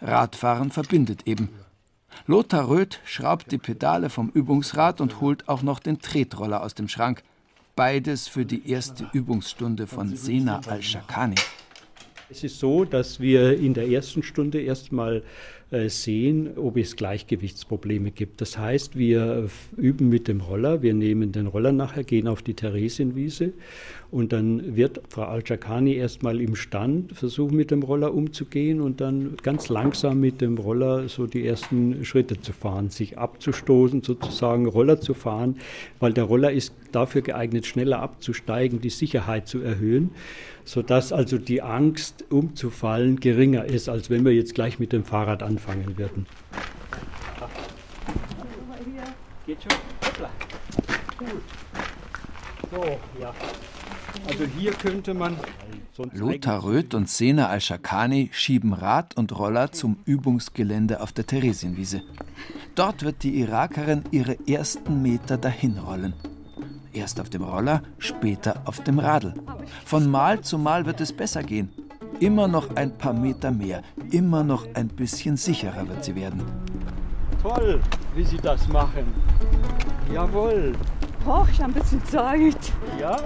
Radfahren verbindet eben. Lothar Röth schraubt die Pedale vom Übungsrad und holt auch noch den Tretroller aus dem Schrank. Beides für die erste Übungsstunde von Sena Al-Shakani. Es ist so, dass wir in der ersten Stunde erstmal sehen, ob es Gleichgewichtsprobleme gibt. Das heißt, wir üben mit dem Roller, wir nehmen den Roller nachher, gehen auf die Theresienwiese und dann wird Frau Al-Jakani erstmal im Stand versuchen, mit dem Roller umzugehen und dann ganz langsam mit dem Roller so die ersten Schritte zu fahren, sich abzustoßen, sozusagen Roller zu fahren, weil der Roller ist dafür geeignet, schneller abzusteigen, die Sicherheit zu erhöhen, sodass also die Angst umzufallen geringer ist, als wenn wir jetzt gleich mit dem Fahrrad anfangen würden. Geht schon? Gut. So, ja. Also hier könnte man. Lothar Röth und Sena Al-Shakani schieben Rad und Roller zum Übungsgelände auf der Theresienwiese. Dort wird die Irakerin ihre ersten Meter dahinrollen. Erst auf dem Roller, später auf dem Radl. Von Mal zu Mal wird es besser gehen. Immer noch ein paar Meter mehr, immer noch ein bisschen sicherer wird sie werden. Toll, wie Sie das machen. Jawohl. Brauche ich ein bisschen Zeit. Ja?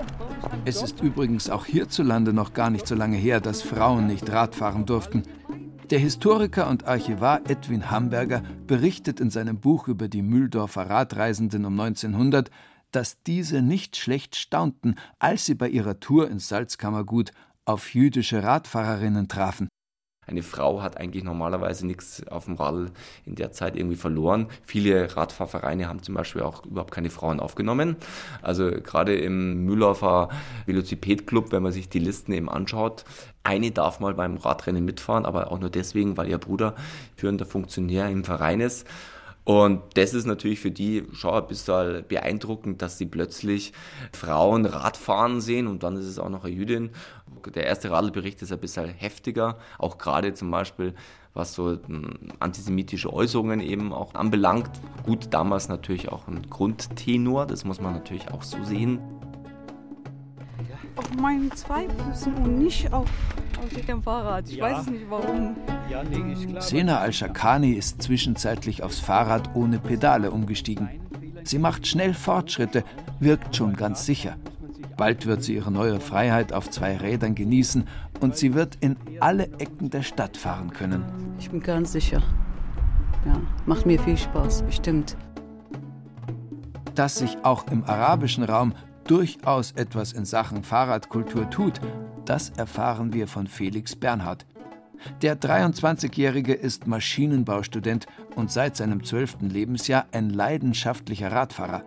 Es ist übrigens auch hierzulande noch gar nicht so lange her, dass Frauen nicht Radfahren durften. Der Historiker und Archivar Edwin Hamburger berichtet in seinem Buch über die Mühldorfer Radreisenden um 1900, dass diese nicht schlecht staunten, als sie bei ihrer Tour ins Salzkammergut auf jüdische Radfahrerinnen trafen. Eine Frau hat eigentlich normalerweise nichts auf dem Radl in der Zeit irgendwie verloren. Viele Radfahrvereine haben zum Beispiel auch überhaupt keine Frauen aufgenommen. Also gerade im Mühlhofer Velociped-Club, wenn man sich die Listen eben anschaut, eine darf mal beim Radrennen mitfahren, aber auch nur deswegen, weil ihr Bruder führender Funktionär im Verein ist. Und das ist natürlich für die schon ein bisschen beeindruckend, dass sie plötzlich Frauen Radfahren sehen und dann ist es auch noch eine Jüdin. Der erste Radlbericht ist ein bisschen heftiger, auch gerade zum Beispiel was so hm, antisemitische Äußerungen eben auch anbelangt. Gut, damals natürlich auch ein Grundtenor, das muss man natürlich auch so sehen. Auf meinen zwei Füßen und nicht auf, auf dem Fahrrad. Ich ja. weiß es nicht warum. Ja, nee. Sena Al-Shakani ist zwischenzeitlich aufs Fahrrad ohne Pedale umgestiegen. Sie macht schnell Fortschritte, wirkt schon ganz sicher. Bald wird sie ihre neue Freiheit auf zwei Rädern genießen und sie wird in alle Ecken der Stadt fahren können. Ich bin ganz sicher. Ja, macht mir viel Spaß, bestimmt. Dass sich auch im arabischen Raum durchaus etwas in Sachen Fahrradkultur tut, das erfahren wir von Felix Bernhard. Der 23-Jährige ist Maschinenbaustudent und seit seinem zwölften Lebensjahr ein leidenschaftlicher Radfahrer.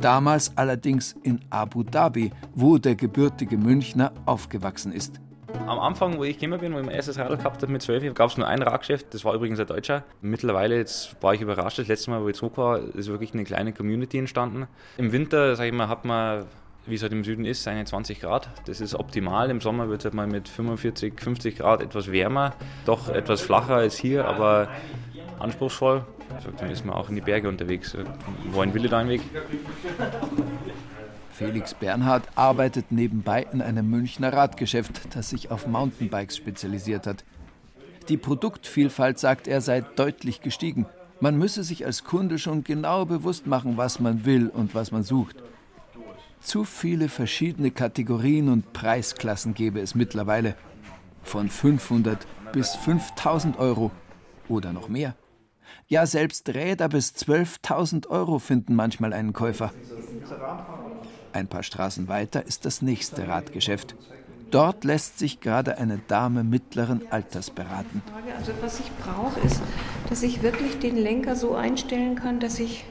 Damals allerdings in Abu Dhabi, wo der gebürtige Münchner aufgewachsen ist. Am Anfang, wo ich gekommen bin, wo ich mein erstes Radl gehabt habe mit 12, gab es nur ein Radgeschäft, das war übrigens ein Deutscher. Mittlerweile, jetzt war ich überrascht, das letzte Mal, wo ich zurück war, ist wirklich eine kleine Community entstanden. Im Winter, sage ich mal, hat man wie es halt im Süden ist, seine 20 Grad. Das ist optimal. Im Sommer wird es halt mal mit 45, 50 Grad etwas wärmer, doch etwas flacher als hier, aber anspruchsvoll. Also, dann ist man auch in die Berge unterwegs. Wohin will einen Weg? Felix Bernhard arbeitet nebenbei in einem Münchner Radgeschäft, das sich auf Mountainbikes spezialisiert hat. Die Produktvielfalt, sagt er, sei deutlich gestiegen. Man müsse sich als Kunde schon genau bewusst machen, was man will und was man sucht. Zu viele verschiedene Kategorien und Preisklassen gäbe es mittlerweile. Von 500 bis 5000 Euro oder noch mehr. Ja, selbst Räder bis 12.000 Euro finden manchmal einen Käufer. Ein paar Straßen weiter ist das nächste Radgeschäft. Dort lässt sich gerade eine Dame mittleren Alters beraten. Also was ich brauche, ist, dass ich wirklich den Lenker so einstellen kann, dass ich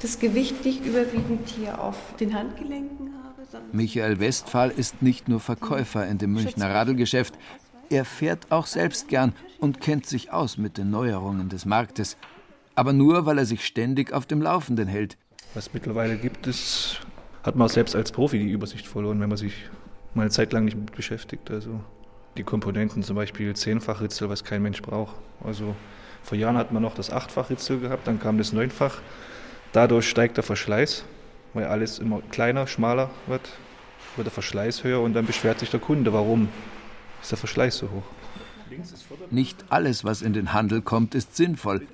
das Gewicht nicht überwiegend hier auf den Handgelenken habe. Michael Westphal ist nicht nur Verkäufer in dem Münchner Radlgeschäft, er fährt auch selbst gern und kennt sich aus mit den Neuerungen des Marktes. Aber nur, weil er sich ständig auf dem Laufenden hält. Was es mittlerweile gibt, ist, hat man selbst als Profi die Übersicht verloren, wenn man sich mal eine Zeit lang nicht mit beschäftigt. Also die Komponenten, zum Beispiel Zehnfach-Ritzel, was kein Mensch braucht. Also vor Jahren hat man noch das Achtfach-Ritzel gehabt, dann kam das Neunfach. Dadurch steigt der Verschleiß, weil alles immer kleiner, schmaler wird, wird der Verschleiß höher und dann beschwert sich der Kunde, warum ist der Verschleiß so hoch. Nicht alles, was in den Handel kommt, ist sinnvoll.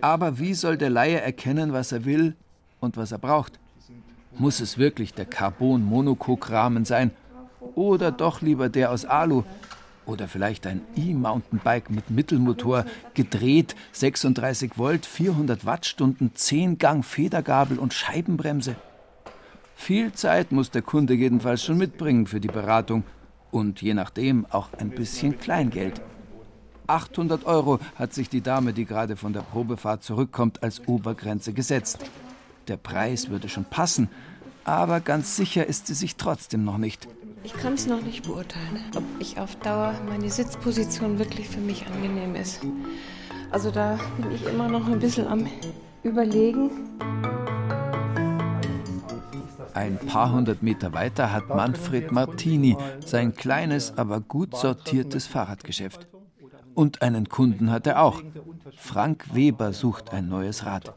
Aber wie soll der Laie erkennen, was er will und was er braucht? Muss es wirklich der Carbon-Monocoque-Rahmen sein? Oder doch lieber der aus Alu? Oder vielleicht ein E-Mountainbike mit Mittelmotor, gedreht, 36 Volt, 400 Wattstunden, 10 Gang Federgabel und Scheibenbremse? Viel Zeit muss der Kunde jedenfalls schon mitbringen für die Beratung und je nachdem auch ein bisschen Kleingeld. 800 Euro hat sich die Dame, die gerade von der Probefahrt zurückkommt, als Obergrenze gesetzt. Der Preis würde schon passen, aber ganz sicher ist sie sich trotzdem noch nicht. Ich kann es noch nicht beurteilen, ob ich auf Dauer meine Sitzposition wirklich für mich angenehm ist. Also da bin ich immer noch ein bisschen am Überlegen. Ein paar hundert Meter weiter hat Manfred Martini sein kleines, aber gut sortiertes Fahrradgeschäft. Und einen Kunden hat er auch. Frank Weber sucht ein neues Rad.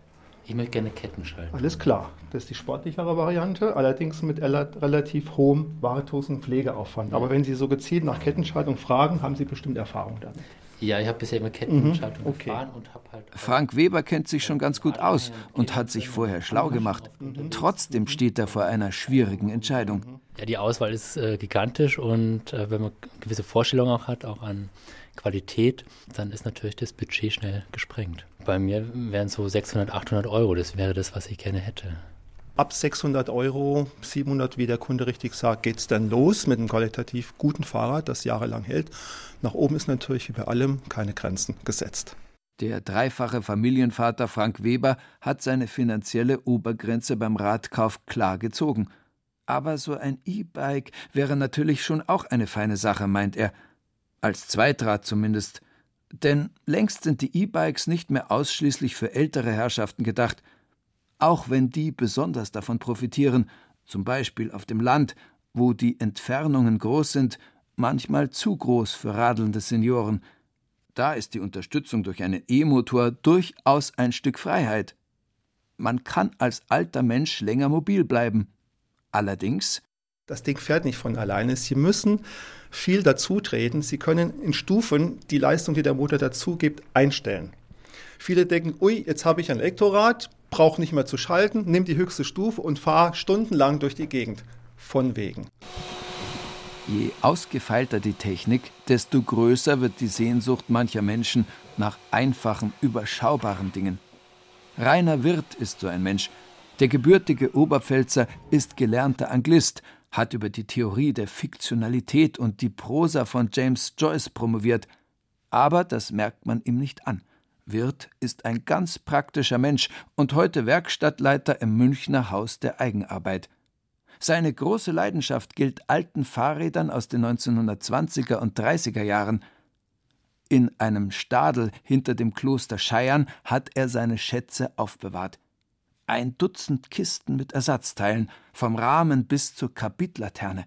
Ich möchte gerne Ketten schalten. Alles klar, das ist die sportlichere Variante, allerdings mit relativ hohem Wartungs- und Pflegeaufwand. Aber wenn Sie so gezielt nach Kettenschaltung fragen, haben Sie bestimmt Erfahrung damit. Ja, ich habe bisher immer Kettenschaltung mhm, okay. gefahren und habe halt. Frank Weber kennt sich schon ganz gut aus und hat sich vorher schlau gemacht. Trotzdem steht er vor einer schwierigen Entscheidung. Ja, die Auswahl ist äh, gigantisch und äh, wenn man gewisse Vorstellungen auch hat, auch an Qualität, dann ist natürlich das Budget schnell gesprengt. Bei mir wären so 600, 800 Euro, das wäre das, was ich gerne hätte. Ab 600 Euro, 700, wie der Kunde richtig sagt, geht es dann los mit einem qualitativ guten Fahrrad, das jahrelang hält. Nach oben ist natürlich wie bei allem keine Grenzen gesetzt. Der dreifache Familienvater Frank Weber hat seine finanzielle Obergrenze beim Radkauf klar gezogen. Aber so ein E-Bike wäre natürlich schon auch eine feine Sache, meint er. Als Zweitrad zumindest. Denn längst sind die E-Bikes nicht mehr ausschließlich für ältere Herrschaften gedacht, auch wenn die besonders davon profitieren, zum Beispiel auf dem Land, wo die Entfernungen groß sind, manchmal zu groß für radelnde Senioren. Da ist die Unterstützung durch einen E-Motor durchaus ein Stück Freiheit. Man kann als alter Mensch länger mobil bleiben. Allerdings das Ding fährt nicht von alleine. Sie müssen viel dazutreten. Sie können in Stufen die Leistung, die der Motor dazu gibt, einstellen. Viele denken, ui, jetzt habe ich ein Elektrorad, brauche nicht mehr zu schalten, nimm die höchste Stufe und fahre stundenlang durch die Gegend. Von wegen. Je ausgefeilter die Technik, desto größer wird die Sehnsucht mancher Menschen nach einfachen, überschaubaren Dingen. Rainer Wirth ist so ein Mensch. Der gebürtige Oberpfälzer ist gelernter Anglist, hat über die Theorie der Fiktionalität und die Prosa von James Joyce promoviert. Aber das merkt man ihm nicht an. Wirth ist ein ganz praktischer Mensch und heute Werkstattleiter im Münchner Haus der Eigenarbeit. Seine große Leidenschaft gilt alten Fahrrädern aus den 1920er und 30er Jahren. In einem Stadel hinter dem Kloster Scheiern hat er seine Schätze aufbewahrt ein Dutzend Kisten mit Ersatzteilen, vom Rahmen bis zur Kapitlaterne.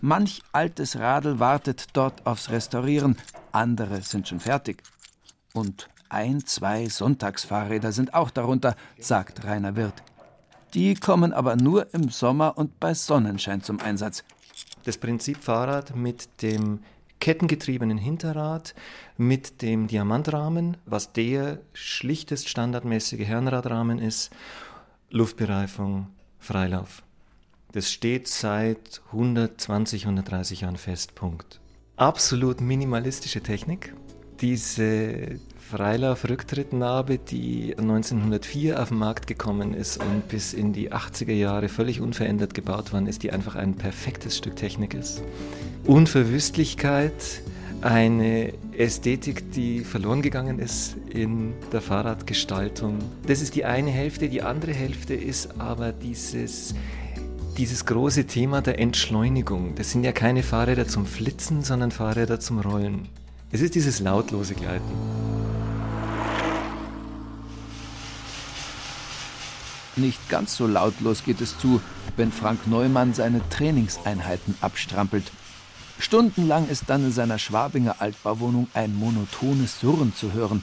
Manch altes Radl wartet dort aufs Restaurieren, andere sind schon fertig. Und ein, zwei Sonntagsfahrräder sind auch darunter, sagt Rainer Wirth. Die kommen aber nur im Sommer und bei Sonnenschein zum Einsatz. Das Prinzip Fahrrad mit dem kettengetriebenen Hinterrad, mit dem Diamantrahmen, was der schlichtest standardmäßige Herrenradrahmen ist Luftbereifung, Freilauf. Das steht seit 120, 130 Jahren fest. Punkt. absolut minimalistische Technik. Diese Freilauf-Rücktrittnabe, die 1904 auf den Markt gekommen ist und bis in die 80er Jahre völlig unverändert gebaut worden ist, die einfach ein perfektes Stück Technik ist. Unverwüstlichkeit, eine Ästhetik, die verloren gegangen ist in der Fahrradgestaltung. Das ist die eine Hälfte. Die andere Hälfte ist aber dieses, dieses große Thema der Entschleunigung. Das sind ja keine Fahrräder zum Flitzen, sondern Fahrräder zum Rollen. Es ist dieses lautlose Gleiten. Nicht ganz so lautlos geht es zu, wenn Frank Neumann seine Trainingseinheiten abstrampelt. Stundenlang ist dann in seiner Schwabinger Altbauwohnung ein monotones Surren zu hören.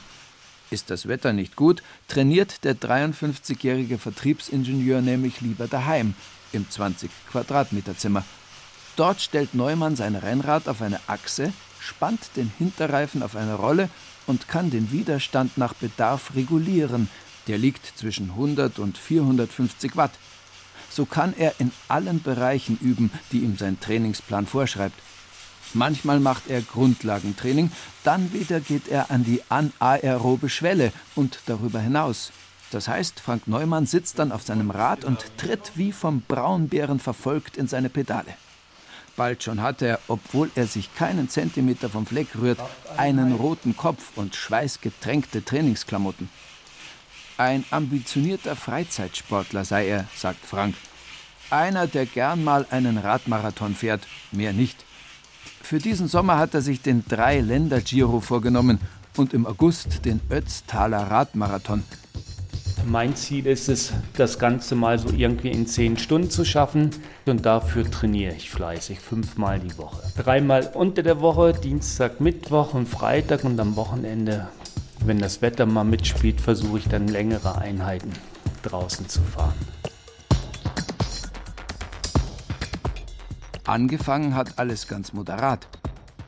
Ist das Wetter nicht gut, trainiert der 53-jährige Vertriebsingenieur nämlich lieber daheim, im 20 Quadratmeter Zimmer. Dort stellt Neumann sein Rennrad auf eine Achse, spannt den Hinterreifen auf eine Rolle und kann den Widerstand nach Bedarf regulieren. Der liegt zwischen 100 und 450 Watt. So kann er in allen Bereichen üben, die ihm sein Trainingsplan vorschreibt. Manchmal macht er Grundlagentraining, dann wieder geht er an die anaerobe Schwelle und darüber hinaus. Das heißt, Frank Neumann sitzt dann auf seinem Rad und tritt wie vom Braunbären verfolgt in seine Pedale. Bald schon hat er, obwohl er sich keinen Zentimeter vom Fleck rührt, einen roten Kopf und schweißgetränkte Trainingsklamotten. Ein ambitionierter Freizeitsportler sei er, sagt Frank. Einer, der gern mal einen Radmarathon fährt, mehr nicht. Für diesen Sommer hat er sich den Drei-Länder-Giro vorgenommen und im August den Ötztaler Radmarathon. Mein Ziel ist es, das Ganze mal so irgendwie in zehn Stunden zu schaffen. Und dafür trainiere ich fleißig, fünfmal die Woche. Dreimal unter der Woche, Dienstag, Mittwoch und Freitag und am Wochenende, wenn das Wetter mal mitspielt, versuche ich dann längere Einheiten draußen zu fahren. Angefangen hat alles ganz moderat.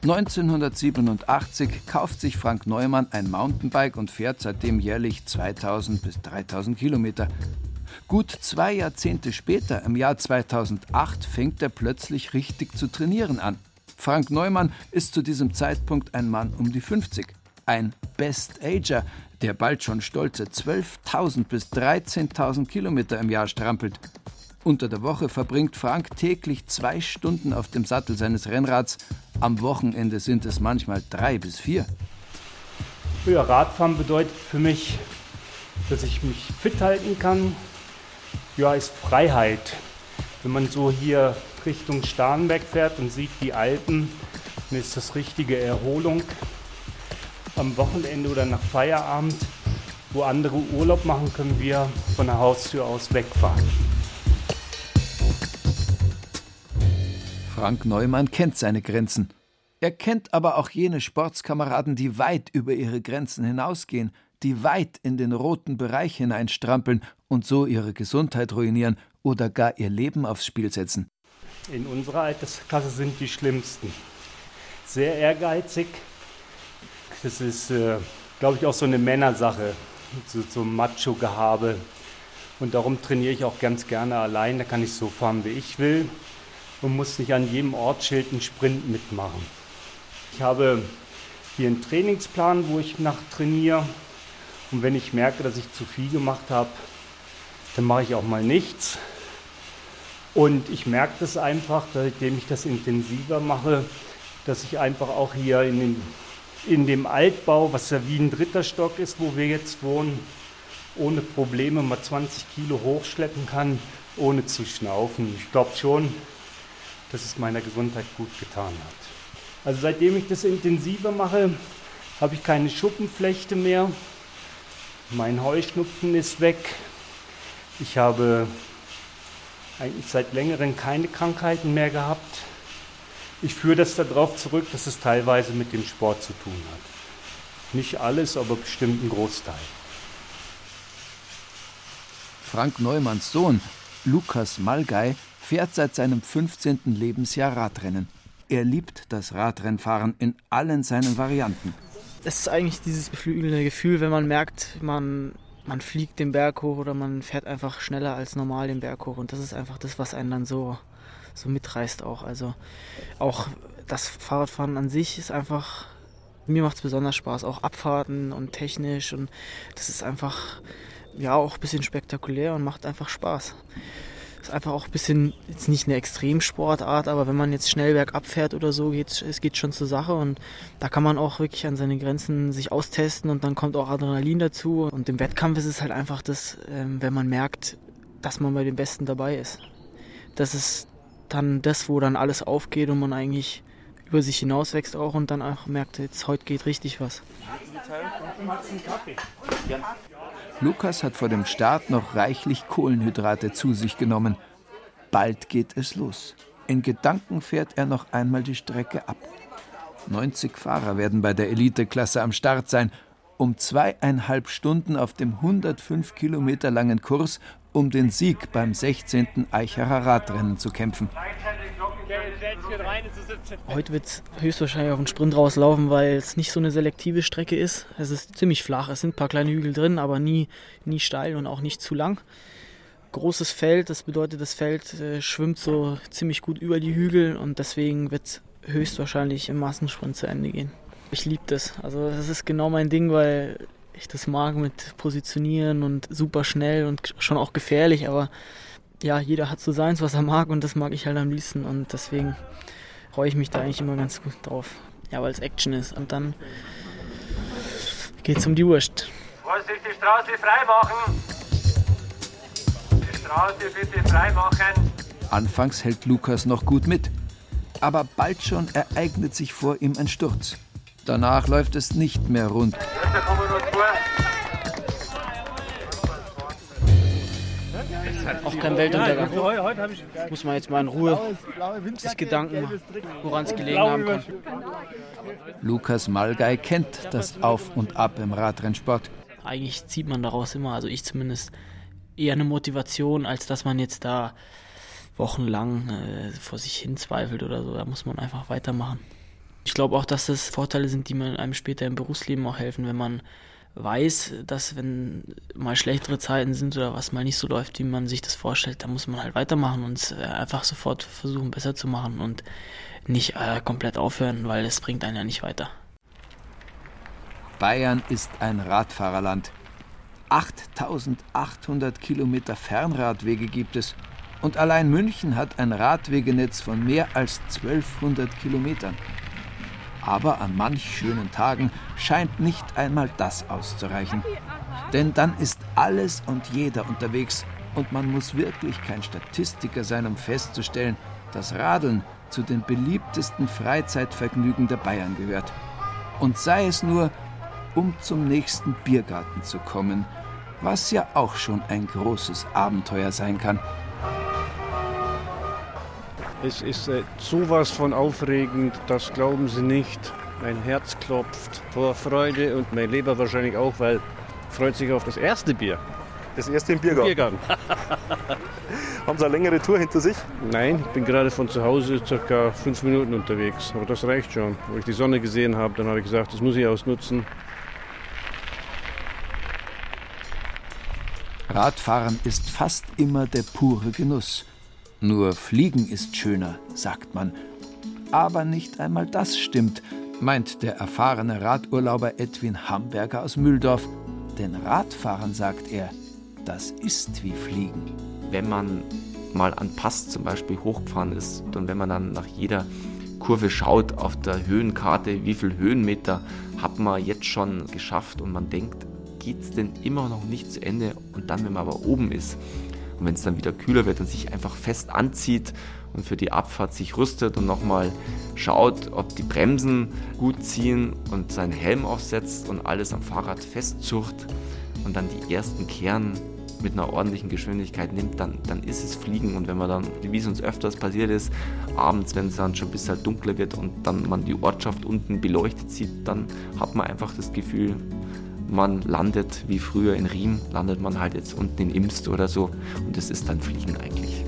1987 kauft sich Frank Neumann ein Mountainbike und fährt seitdem jährlich 2000 bis 3000 Kilometer. Gut zwei Jahrzehnte später, im Jahr 2008, fängt er plötzlich richtig zu trainieren an. Frank Neumann ist zu diesem Zeitpunkt ein Mann um die 50. Ein Best-Ager, der bald schon stolze 12.000 bis 13.000 Kilometer im Jahr strampelt. Unter der Woche verbringt Frank täglich zwei Stunden auf dem Sattel seines Rennrads. Am Wochenende sind es manchmal drei bis vier. Ja, Radfahren bedeutet für mich, dass ich mich fit halten kann. Ja, ist Freiheit. Wenn man so hier Richtung Starnberg fährt und sieht die Alpen, dann ist das richtige Erholung. Am Wochenende oder nach Feierabend, wo andere Urlaub machen, können wir von der Haustür aus wegfahren. Frank Neumann kennt seine Grenzen. Er kennt aber auch jene Sportskameraden, die weit über ihre Grenzen hinausgehen, die weit in den roten Bereich hineinstrampeln und so ihre Gesundheit ruinieren oder gar ihr Leben aufs Spiel setzen. In unserer Altersklasse sind die schlimmsten. Sehr ehrgeizig. Das ist, äh, glaube ich, auch so eine Männersache, so, so Macho-Gehabe. Und darum trainiere ich auch ganz gerne allein. Da kann ich so fahren, wie ich will und muss nicht an jedem Ortsschild einen Sprint mitmachen. Ich habe hier einen Trainingsplan, wo ich nach trainiere. Und wenn ich merke, dass ich zu viel gemacht habe, dann mache ich auch mal nichts. Und ich merke das einfach, seitdem ich das intensiver mache, dass ich einfach auch hier in, den, in dem Altbau, was ja wie ein dritter Stock ist, wo wir jetzt wohnen, ohne Probleme mal 20 Kilo hochschleppen kann, ohne zu schnaufen. Ich glaube schon, dass es meiner Gesundheit gut getan hat. Also seitdem ich das intensiver mache, habe ich keine Schuppenflechte mehr. Mein Heuschnupfen ist weg. Ich habe eigentlich seit längerem keine Krankheiten mehr gehabt. Ich führe das darauf zurück, dass es teilweise mit dem Sport zu tun hat. Nicht alles, aber bestimmt ein Großteil. Frank Neumanns Sohn, Lukas Malgei, fährt seit seinem 15. Lebensjahr Radrennen. Er liebt das Radrennfahren in allen seinen Varianten. Es ist eigentlich dieses beflügelnde Gefühl, wenn man merkt, man, man fliegt den Berg hoch oder man fährt einfach schneller als normal den Berg hoch. Und das ist einfach das, was einen dann so, so mitreißt auch. Also auch das Fahrradfahren an sich ist einfach, mir macht es besonders Spaß, auch Abfahrten und technisch und das ist einfach, ja, auch ein bisschen spektakulär und macht einfach Spaß. Ist einfach auch ein bisschen, jetzt nicht eine Extremsportart, aber wenn man jetzt schnell bergab fährt oder so, geht es geht schon zur Sache und da kann man auch wirklich an seine Grenzen sich austesten und dann kommt auch Adrenalin dazu. Und im Wettkampf ist es halt einfach das, ähm, wenn man merkt, dass man bei den Besten dabei ist. Das ist dann das, wo dann alles aufgeht und man eigentlich über sich hinauswächst auch und dann auch merkt, jetzt heute geht richtig was. Lukas hat vor dem Start noch reichlich Kohlenhydrate zu sich genommen. Bald geht es los. In Gedanken fährt er noch einmal die Strecke ab. 90 Fahrer werden bei der Eliteklasse am Start sein, um zweieinhalb Stunden auf dem 105 Kilometer langen Kurs um den Sieg beim 16. Eicherer Radrennen zu kämpfen. Heute wird es höchstwahrscheinlich auf den Sprint rauslaufen, weil es nicht so eine selektive Strecke ist. Es ist ziemlich flach, es sind ein paar kleine Hügel drin, aber nie, nie steil und auch nicht zu lang. Großes Feld, das bedeutet, das Feld äh, schwimmt so ziemlich gut über die Hügel und deswegen wird es höchstwahrscheinlich im Massensprint zu Ende gehen. Ich liebe das. Also das ist genau mein Ding, weil ich das mag mit Positionieren und super schnell und schon auch gefährlich, aber ja, jeder hat so seins, was er mag und das mag ich halt am liebsten und deswegen freue ich mich da eigentlich immer ganz gut drauf. Ja, weil es Action ist und dann geht es um die Wurst. Vorsicht, die Straße frei machen! Die Straße bitte frei machen! Anfangs hält Lukas noch gut mit, aber bald schon ereignet sich vor ihm ein Sturz. Danach läuft es nicht mehr rund. Auch kein Weltuntergang. Muss man jetzt mal in Ruhe sich Gedanken machen, woran es gelegen haben kann. Lukas Malgei kennt das Auf und Ab im Radrennsport. Eigentlich zieht man daraus immer, also ich zumindest, eher eine Motivation, als dass man jetzt da wochenlang äh, vor sich hin zweifelt oder so. Da muss man einfach weitermachen. Ich glaube auch, dass das Vorteile sind, die man einem später im Berufsleben auch helfen, wenn man weiß, dass wenn mal schlechtere Zeiten sind oder was mal nicht so läuft, wie man sich das vorstellt, dann muss man halt weitermachen und äh, einfach sofort versuchen, besser zu machen und nicht äh, komplett aufhören, weil es bringt einen ja nicht weiter. Bayern ist ein Radfahrerland. 8800 Kilometer Fernradwege gibt es und allein München hat ein Radwegenetz von mehr als 1200 Kilometern. Aber an manch schönen Tagen scheint nicht einmal das auszureichen. Denn dann ist alles und jeder unterwegs und man muss wirklich kein Statistiker sein, um festzustellen, dass Radeln zu den beliebtesten Freizeitvergnügen der Bayern gehört. Und sei es nur, um zum nächsten Biergarten zu kommen, was ja auch schon ein großes Abenteuer sein kann. Es ist äh, sowas von aufregend, das glauben Sie nicht. Mein Herz klopft vor Freude und mein Leber wahrscheinlich auch, weil freut sich auf das erste Bier. Das erste im Biergarten? Biergarten. <laughs> Haben Sie eine längere Tour hinter sich? Nein, ich bin gerade von zu Hause circa fünf Minuten unterwegs. Aber das reicht schon. Wo ich die Sonne gesehen habe, dann habe ich gesagt, das muss ich ausnutzen. Radfahren ist fast immer der pure Genuss. Nur Fliegen ist schöner, sagt man. Aber nicht einmal das stimmt, meint der erfahrene Radurlauber Edwin Hamburger aus Mühldorf. Denn Radfahren, sagt er, das ist wie Fliegen. Wenn man mal an Pass zum Beispiel hochgefahren ist und wenn man dann nach jeder Kurve schaut auf der Höhenkarte, wie viel Höhenmeter hat man jetzt schon geschafft und man denkt, geht es denn immer noch nicht zu Ende? Und dann, wenn man aber oben ist, und wenn es dann wieder kühler wird und sich einfach fest anzieht und für die Abfahrt sich rüstet und nochmal schaut, ob die Bremsen gut ziehen und seinen Helm aufsetzt und alles am Fahrrad festzurrt und dann die ersten Kehren mit einer ordentlichen Geschwindigkeit nimmt, dann, dann ist es Fliegen. Und wenn man dann, wie es uns öfters passiert ist, abends, wenn es dann schon ein bisschen dunkler wird und dann man die Ortschaft unten beleuchtet sieht, dann hat man einfach das Gefühl, man landet wie früher in Riem, landet man halt jetzt unten in Imst oder so und das ist dann Fliegen eigentlich.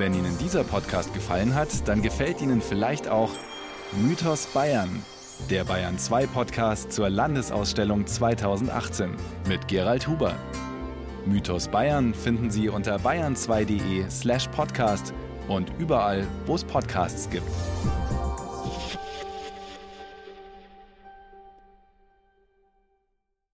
Wenn Ihnen dieser Podcast gefallen hat, dann gefällt Ihnen vielleicht auch Mythos Bayern, der Bayern 2 Podcast zur Landesausstellung 2018 mit Gerald Huber. Mythos Bayern finden Sie unter bayern2.de slash podcast und überall, wo es Podcasts gibt.